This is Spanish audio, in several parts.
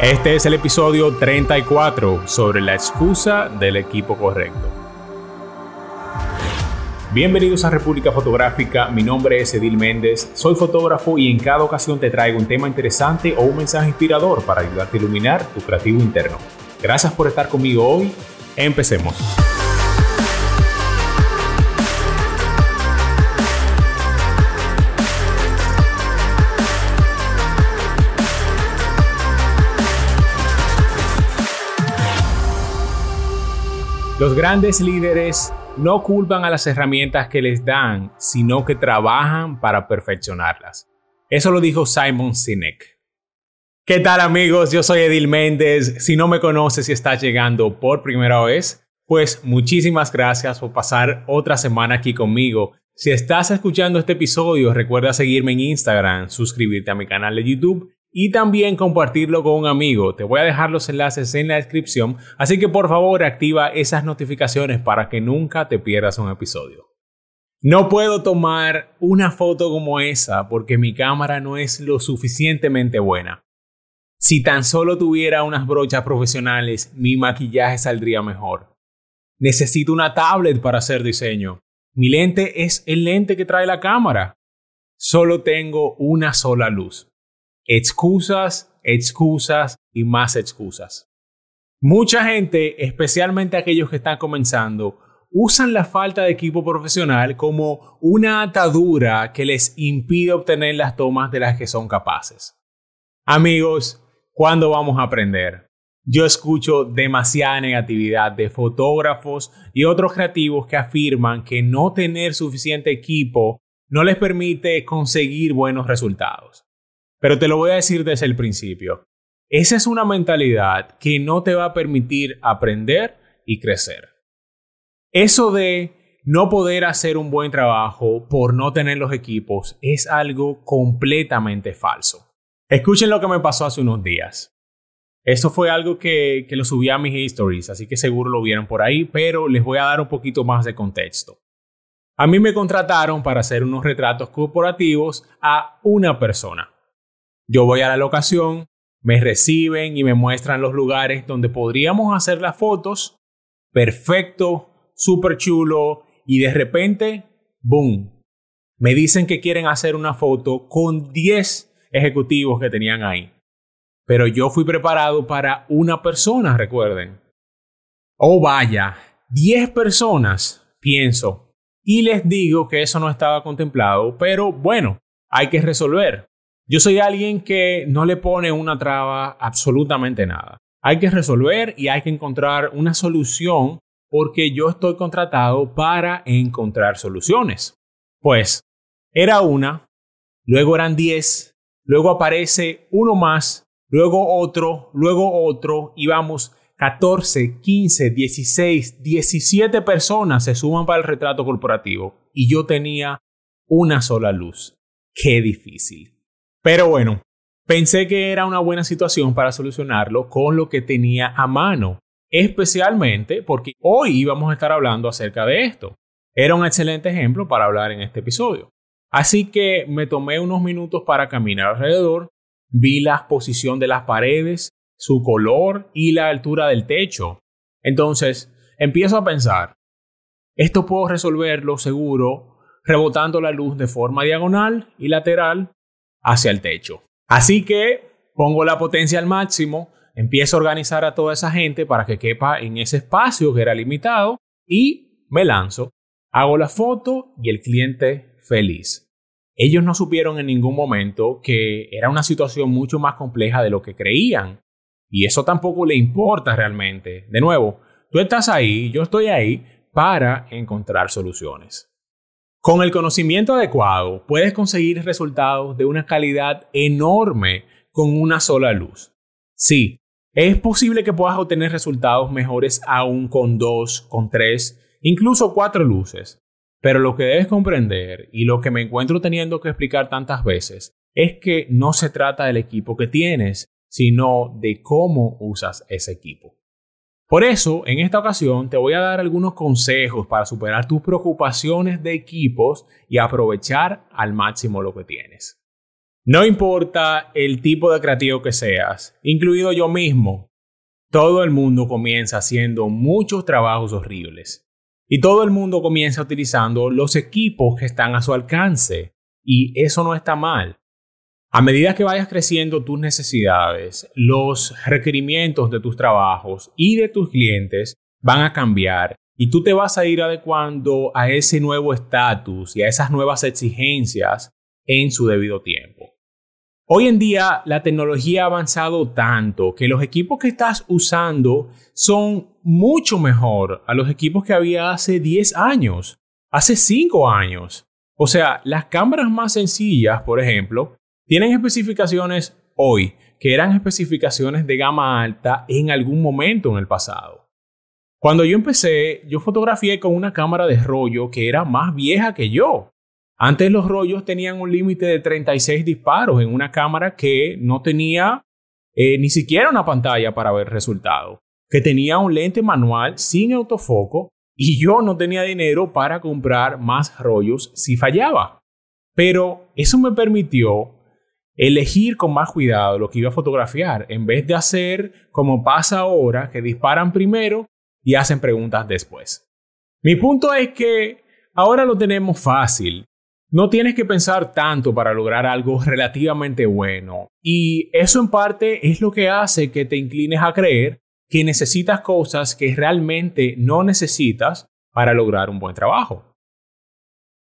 Este es el episodio 34 sobre la excusa del equipo correcto. Bienvenidos a República Fotográfica, mi nombre es Edil Méndez, soy fotógrafo y en cada ocasión te traigo un tema interesante o un mensaje inspirador para ayudarte a iluminar tu creativo interno. Gracias por estar conmigo hoy, empecemos. Los grandes líderes no culpan a las herramientas que les dan, sino que trabajan para perfeccionarlas. Eso lo dijo Simon Sinek. ¿Qué tal amigos? Yo soy Edil Méndez. Si no me conoces y estás llegando por primera vez, pues muchísimas gracias por pasar otra semana aquí conmigo. Si estás escuchando este episodio, recuerda seguirme en Instagram, suscribirte a mi canal de YouTube y también compartirlo con un amigo. Te voy a dejar los enlaces en la descripción, así que por favor activa esas notificaciones para que nunca te pierdas un episodio. No puedo tomar una foto como esa porque mi cámara no es lo suficientemente buena. Si tan solo tuviera unas brochas profesionales, mi maquillaje saldría mejor. Necesito una tablet para hacer diseño. Mi lente es el lente que trae la cámara. Solo tengo una sola luz. Excusas, excusas y más excusas. Mucha gente, especialmente aquellos que están comenzando, usan la falta de equipo profesional como una atadura que les impide obtener las tomas de las que son capaces. Amigos, ¿cuándo vamos a aprender? Yo escucho demasiada negatividad de fotógrafos y otros creativos que afirman que no tener suficiente equipo no les permite conseguir buenos resultados. Pero te lo voy a decir desde el principio. Esa es una mentalidad que no te va a permitir aprender y crecer. Eso de no poder hacer un buen trabajo por no tener los equipos es algo completamente falso. Escuchen lo que me pasó hace unos días. Esto fue algo que, que lo subí a mis stories, así que seguro lo vieron por ahí, pero les voy a dar un poquito más de contexto. A mí me contrataron para hacer unos retratos corporativos a una persona. Yo voy a la locación, me reciben y me muestran los lugares donde podríamos hacer las fotos. Perfecto, súper chulo. Y de repente, ¡boom! Me dicen que quieren hacer una foto con 10 ejecutivos que tenían ahí. Pero yo fui preparado para una persona, recuerden. Oh, vaya, 10 personas, pienso. Y les digo que eso no estaba contemplado, pero bueno, hay que resolver. Yo soy alguien que no le pone una traba absolutamente nada. Hay que resolver y hay que encontrar una solución porque yo estoy contratado para encontrar soluciones. Pues era una, luego eran 10, luego aparece uno más, luego otro, luego otro y vamos 14, 15, 16, 17 personas se suman para el retrato corporativo y yo tenía una sola luz. Qué difícil. Pero bueno, pensé que era una buena situación para solucionarlo con lo que tenía a mano, especialmente porque hoy íbamos a estar hablando acerca de esto. Era un excelente ejemplo para hablar en este episodio. Así que me tomé unos minutos para caminar alrededor, vi la posición de las paredes, su color y la altura del techo. Entonces, empiezo a pensar, esto puedo resolverlo seguro rebotando la luz de forma diagonal y lateral hacia el techo. Así que pongo la potencia al máximo, empiezo a organizar a toda esa gente para que quepa en ese espacio que era limitado y me lanzo. Hago la foto y el cliente feliz. Ellos no supieron en ningún momento que era una situación mucho más compleja de lo que creían. Y eso tampoco le importa realmente. De nuevo, tú estás ahí, yo estoy ahí para encontrar soluciones. Con el conocimiento adecuado puedes conseguir resultados de una calidad enorme con una sola luz. Sí, es posible que puedas obtener resultados mejores aún con dos, con tres, incluso cuatro luces. Pero lo que debes comprender y lo que me encuentro teniendo que explicar tantas veces es que no se trata del equipo que tienes, sino de cómo usas ese equipo. Por eso, en esta ocasión te voy a dar algunos consejos para superar tus preocupaciones de equipos y aprovechar al máximo lo que tienes. No importa el tipo de creativo que seas, incluido yo mismo, todo el mundo comienza haciendo muchos trabajos horribles. Y todo el mundo comienza utilizando los equipos que están a su alcance. Y eso no está mal. A medida que vayas creciendo tus necesidades, los requerimientos de tus trabajos y de tus clientes van a cambiar y tú te vas a ir adecuando a ese nuevo estatus y a esas nuevas exigencias en su debido tiempo. Hoy en día la tecnología ha avanzado tanto que los equipos que estás usando son mucho mejor a los equipos que había hace 10 años, hace 5 años. O sea, las cámaras más sencillas, por ejemplo, tienen especificaciones hoy que eran especificaciones de gama alta en algún momento en el pasado. Cuando yo empecé, yo fotografié con una cámara de rollo que era más vieja que yo. Antes los rollos tenían un límite de 36 disparos en una cámara que no tenía eh, ni siquiera una pantalla para ver resultado, que tenía un lente manual sin autofoco y yo no tenía dinero para comprar más rollos si fallaba. Pero eso me permitió elegir con más cuidado lo que iba a fotografiar, en vez de hacer como pasa ahora, que disparan primero y hacen preguntas después. Mi punto es que ahora lo tenemos fácil. No tienes que pensar tanto para lograr algo relativamente bueno. Y eso en parte es lo que hace que te inclines a creer que necesitas cosas que realmente no necesitas para lograr un buen trabajo.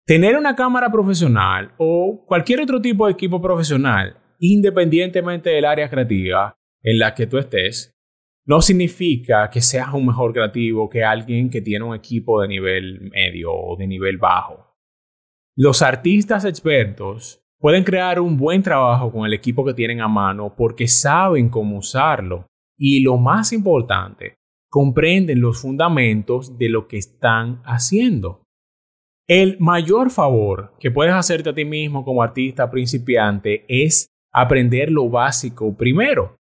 Tener una cámara profesional o cualquier otro tipo de equipo profesional, independientemente del área creativa en la que tú estés, no significa que seas un mejor creativo que alguien que tiene un equipo de nivel medio o de nivel bajo. Los artistas expertos pueden crear un buen trabajo con el equipo que tienen a mano porque saben cómo usarlo y lo más importante, comprenden los fundamentos de lo que están haciendo. El mayor favor que puedes hacerte a ti mismo como artista principiante es aprender lo básico primero.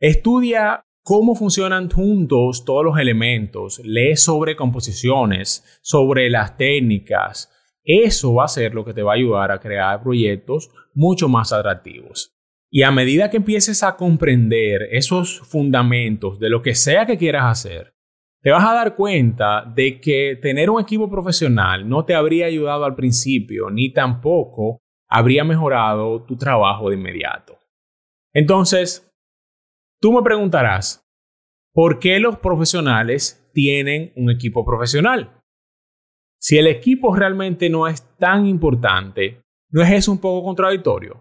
Estudia cómo funcionan juntos todos los elementos, lee sobre composiciones, sobre las técnicas, eso va a ser lo que te va a ayudar a crear proyectos mucho más atractivos. Y a medida que empieces a comprender esos fundamentos de lo que sea que quieras hacer, te vas a dar cuenta de que tener un equipo profesional no te habría ayudado al principio, ni tampoco habría mejorado tu trabajo de inmediato. Entonces, tú me preguntarás, ¿por qué los profesionales tienen un equipo profesional? Si el equipo realmente no es tan importante, ¿no es eso un poco contradictorio?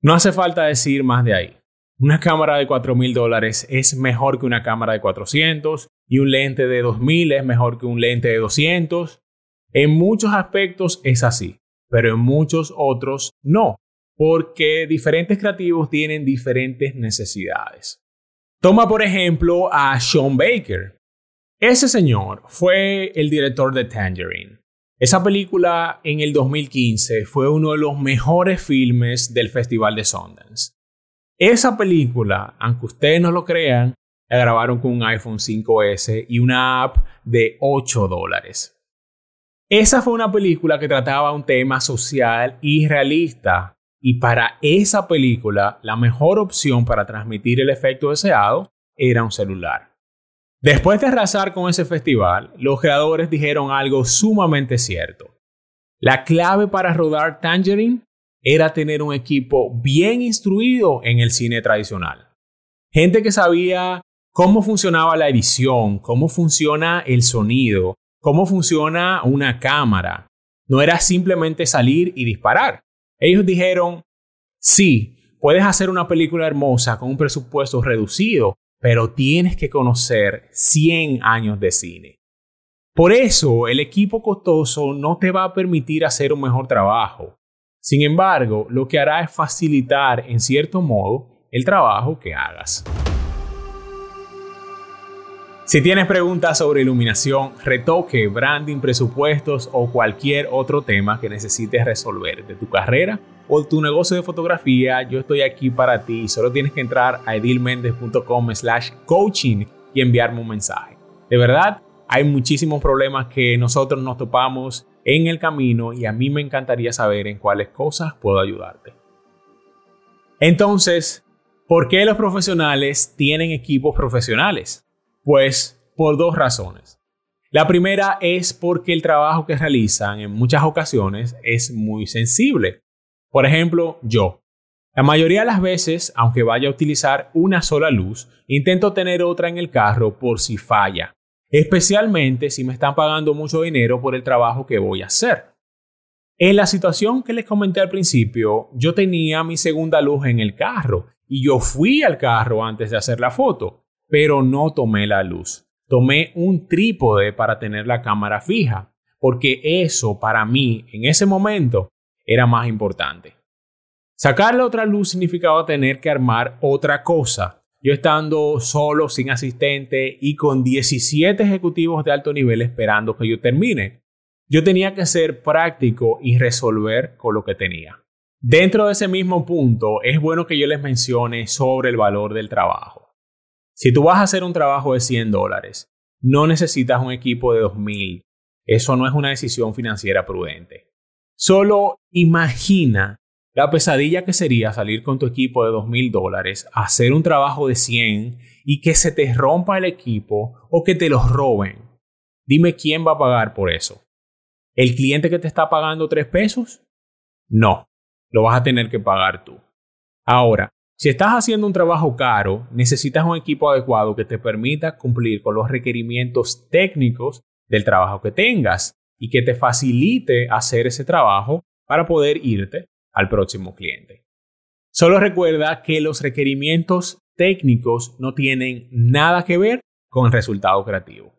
No hace falta decir más de ahí. Una cámara de 4 mil dólares es mejor que una cámara de 400 y un lente de 2000 es mejor que un lente de 200. En muchos aspectos es así, pero en muchos otros no, porque diferentes creativos tienen diferentes necesidades. Toma por ejemplo a Sean Baker, ese señor fue el director de Tangerine. Esa película en el 2015 fue uno de los mejores filmes del Festival de Sundance. Esa película, aunque ustedes no lo crean, la grabaron con un iPhone 5S y una app de 8 dólares. Esa fue una película que trataba un tema social y realista. Y para esa película, la mejor opción para transmitir el efecto deseado era un celular. Después de arrasar con ese festival, los creadores dijeron algo sumamente cierto. La clave para rodar Tangerine era tener un equipo bien instruido en el cine tradicional. Gente que sabía cómo funcionaba la edición, cómo funciona el sonido, cómo funciona una cámara. No era simplemente salir y disparar. Ellos dijeron, sí, puedes hacer una película hermosa con un presupuesto reducido, pero tienes que conocer 100 años de cine. Por eso, el equipo costoso no te va a permitir hacer un mejor trabajo. Sin embargo, lo que hará es facilitar, en cierto modo, el trabajo que hagas. Si tienes preguntas sobre iluminación, retoque, branding, presupuestos o cualquier otro tema que necesites resolver de tu carrera o tu negocio de fotografía, yo estoy aquí para ti. Solo tienes que entrar a edilmendez.com slash coaching y enviarme un mensaje. De verdad, hay muchísimos problemas que nosotros nos topamos en el camino y a mí me encantaría saber en cuáles cosas puedo ayudarte. Entonces, ¿por qué los profesionales tienen equipos profesionales? Pues por dos razones. La primera es porque el trabajo que realizan en muchas ocasiones es muy sensible. Por ejemplo, yo. La mayoría de las veces, aunque vaya a utilizar una sola luz, intento tener otra en el carro por si falla, especialmente si me están pagando mucho dinero por el trabajo que voy a hacer. En la situación que les comenté al principio, yo tenía mi segunda luz en el carro y yo fui al carro antes de hacer la foto, pero no tomé la luz. Tomé un trípode para tener la cámara fija, porque eso para mí en ese momento era más importante. Sacar la otra luz significaba tener que armar otra cosa. Yo estando solo, sin asistente y con 17 ejecutivos de alto nivel esperando que yo termine. Yo tenía que ser práctico y resolver con lo que tenía. Dentro de ese mismo punto, es bueno que yo les mencione sobre el valor del trabajo. Si tú vas a hacer un trabajo de 100 dólares, no necesitas un equipo de 2000. Eso no es una decisión financiera prudente. Solo imagina la pesadilla que sería salir con tu equipo de 2.000 dólares, hacer un trabajo de 100 y que se te rompa el equipo o que te los roben. Dime quién va a pagar por eso. ¿El cliente que te está pagando 3 pesos? No, lo vas a tener que pagar tú. Ahora, si estás haciendo un trabajo caro, necesitas un equipo adecuado que te permita cumplir con los requerimientos técnicos del trabajo que tengas y que te facilite hacer ese trabajo para poder irte al próximo cliente. Solo recuerda que los requerimientos técnicos no tienen nada que ver con el resultado creativo.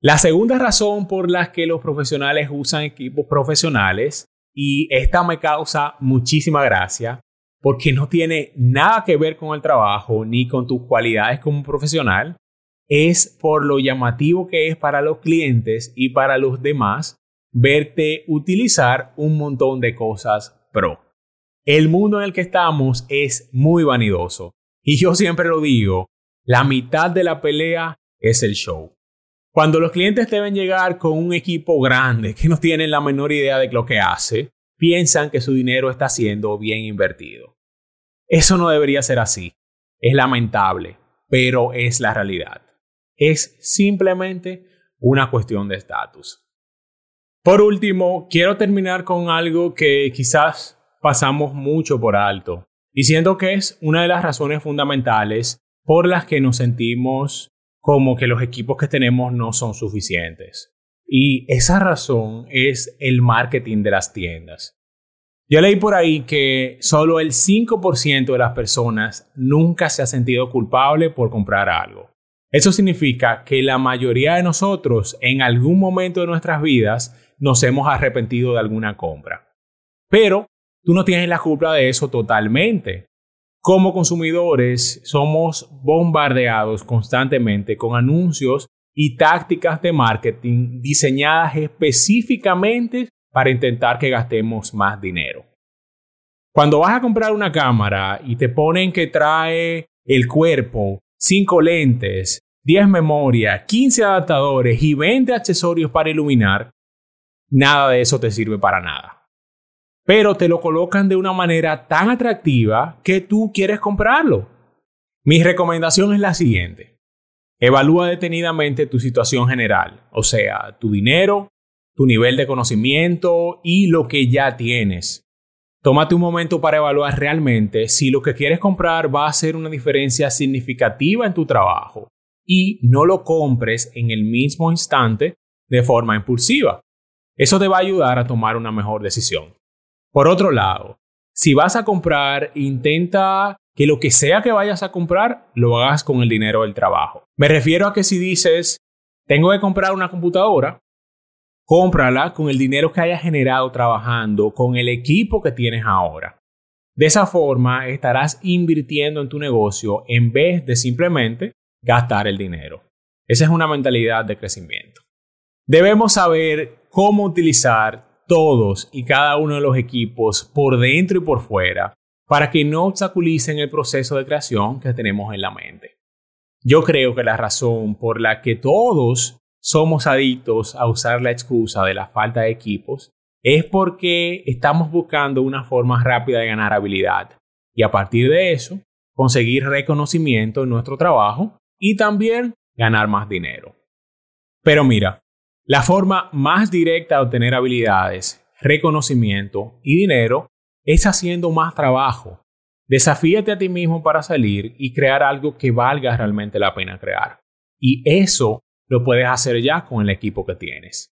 La segunda razón por la que los profesionales usan equipos profesionales, y esta me causa muchísima gracia, porque no tiene nada que ver con el trabajo ni con tus cualidades como profesional, es por lo llamativo que es para los clientes y para los demás verte utilizar un montón de cosas pro. El mundo en el que estamos es muy vanidoso. Y yo siempre lo digo, la mitad de la pelea es el show. Cuando los clientes deben llegar con un equipo grande que no tienen la menor idea de lo que hace, piensan que su dinero está siendo bien invertido. Eso no debería ser así. Es lamentable, pero es la realidad. Es simplemente una cuestión de estatus. Por último, quiero terminar con algo que quizás pasamos mucho por alto, diciendo que es una de las razones fundamentales por las que nos sentimos como que los equipos que tenemos no son suficientes. Y esa razón es el marketing de las tiendas. Yo leí por ahí que solo el 5% de las personas nunca se ha sentido culpable por comprar algo. Eso significa que la mayoría de nosotros en algún momento de nuestras vidas nos hemos arrepentido de alguna compra. Pero tú no tienes la culpa de eso totalmente. Como consumidores somos bombardeados constantemente con anuncios y tácticas de marketing diseñadas específicamente para intentar que gastemos más dinero. Cuando vas a comprar una cámara y te ponen que trae el cuerpo, 5 lentes, 10 memorias, 15 adaptadores y 20 accesorios para iluminar, nada de eso te sirve para nada pero te lo colocan de una manera tan atractiva que tú quieres comprarlo. Mi recomendación es la siguiente. Evalúa detenidamente tu situación general, o sea, tu dinero, tu nivel de conocimiento y lo que ya tienes. Tómate un momento para evaluar realmente si lo que quieres comprar va a hacer una diferencia significativa en tu trabajo y no lo compres en el mismo instante de forma impulsiva. Eso te va a ayudar a tomar una mejor decisión. Por otro lado, si vas a comprar, intenta que lo que sea que vayas a comprar, lo hagas con el dinero del trabajo. Me refiero a que si dices, tengo que comprar una computadora, cómprala con el dinero que hayas generado trabajando, con el equipo que tienes ahora. De esa forma estarás invirtiendo en tu negocio en vez de simplemente gastar el dinero. Esa es una mentalidad de crecimiento. Debemos saber cómo utilizar todos y cada uno de los equipos por dentro y por fuera para que no obstaculicen el proceso de creación que tenemos en la mente. Yo creo que la razón por la que todos somos adictos a usar la excusa de la falta de equipos es porque estamos buscando una forma rápida de ganar habilidad y a partir de eso conseguir reconocimiento en nuestro trabajo y también ganar más dinero. Pero mira, la forma más directa de obtener habilidades, reconocimiento y dinero es haciendo más trabajo. Desafíate a ti mismo para salir y crear algo que valga realmente la pena crear. Y eso lo puedes hacer ya con el equipo que tienes.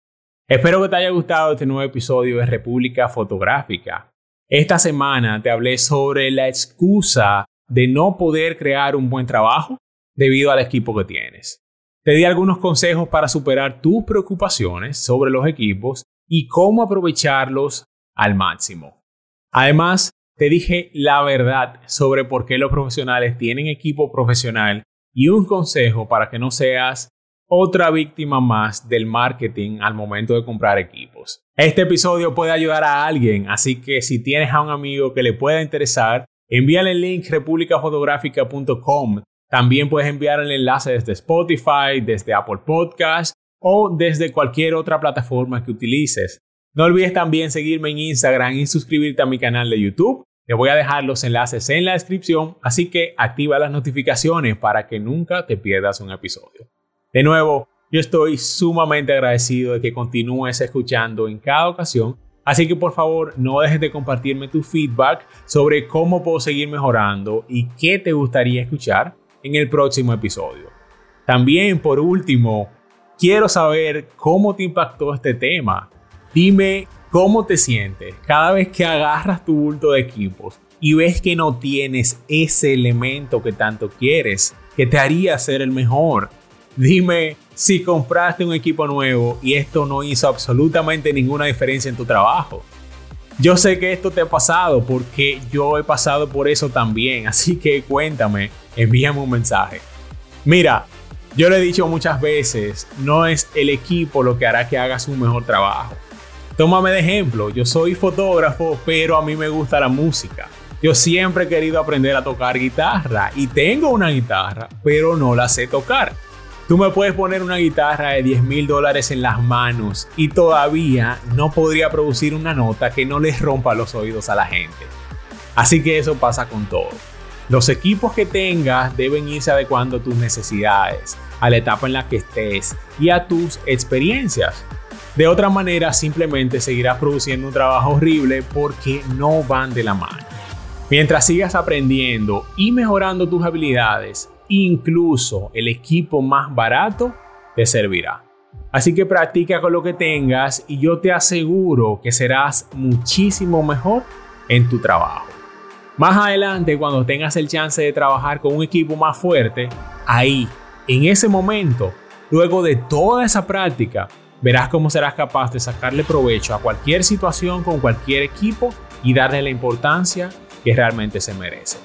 Espero que te haya gustado este nuevo episodio de República Fotográfica. Esta semana te hablé sobre la excusa de no poder crear un buen trabajo debido al equipo que tienes. Te di algunos consejos para superar tus preocupaciones sobre los equipos y cómo aprovecharlos al máximo. Además, te dije la verdad sobre por qué los profesionales tienen equipo profesional y un consejo para que no seas otra víctima más del marketing al momento de comprar equipos. Este episodio puede ayudar a alguien, así que si tienes a un amigo que le pueda interesar, envíale el link republicafotográfica.com. También puedes enviar el enlace desde Spotify, desde Apple Podcast o desde cualquier otra plataforma que utilices. No olvides también seguirme en Instagram y suscribirte a mi canal de YouTube. Te voy a dejar los enlaces en la descripción, así que activa las notificaciones para que nunca te pierdas un episodio. De nuevo, yo estoy sumamente agradecido de que continúes escuchando en cada ocasión, así que por favor no dejes de compartirme tu feedback sobre cómo puedo seguir mejorando y qué te gustaría escuchar en el próximo episodio. También, por último, quiero saber cómo te impactó este tema. Dime cómo te sientes cada vez que agarras tu bulto de equipos y ves que no tienes ese elemento que tanto quieres, que te haría ser el mejor Dime si compraste un equipo nuevo y esto no hizo absolutamente ninguna diferencia en tu trabajo. Yo sé que esto te ha pasado porque yo he pasado por eso también, así que cuéntame, envíame un mensaje. Mira, yo lo he dicho muchas veces, no es el equipo lo que hará que hagas un mejor trabajo. Tómame de ejemplo, yo soy fotógrafo, pero a mí me gusta la música. Yo siempre he querido aprender a tocar guitarra y tengo una guitarra, pero no la sé tocar. Tú me puedes poner una guitarra de 10 mil dólares en las manos y todavía no podría producir una nota que no les rompa los oídos a la gente. Así que eso pasa con todo. Los equipos que tengas deben irse adecuando a tus necesidades, a la etapa en la que estés y a tus experiencias. De otra manera, simplemente seguirás produciendo un trabajo horrible porque no van de la mano. Mientras sigas aprendiendo y mejorando tus habilidades, incluso el equipo más barato te servirá. Así que practica con lo que tengas y yo te aseguro que serás muchísimo mejor en tu trabajo. Más adelante, cuando tengas el chance de trabajar con un equipo más fuerte, ahí, en ese momento, luego de toda esa práctica, verás cómo serás capaz de sacarle provecho a cualquier situación con cualquier equipo y darle la importancia que realmente se merece.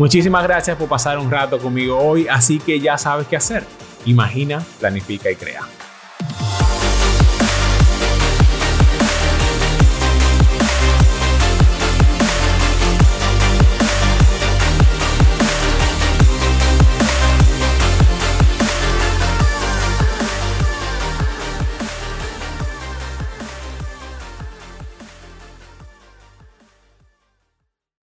Muchísimas gracias por pasar un rato conmigo hoy, así que ya sabes qué hacer. Imagina, planifica y crea.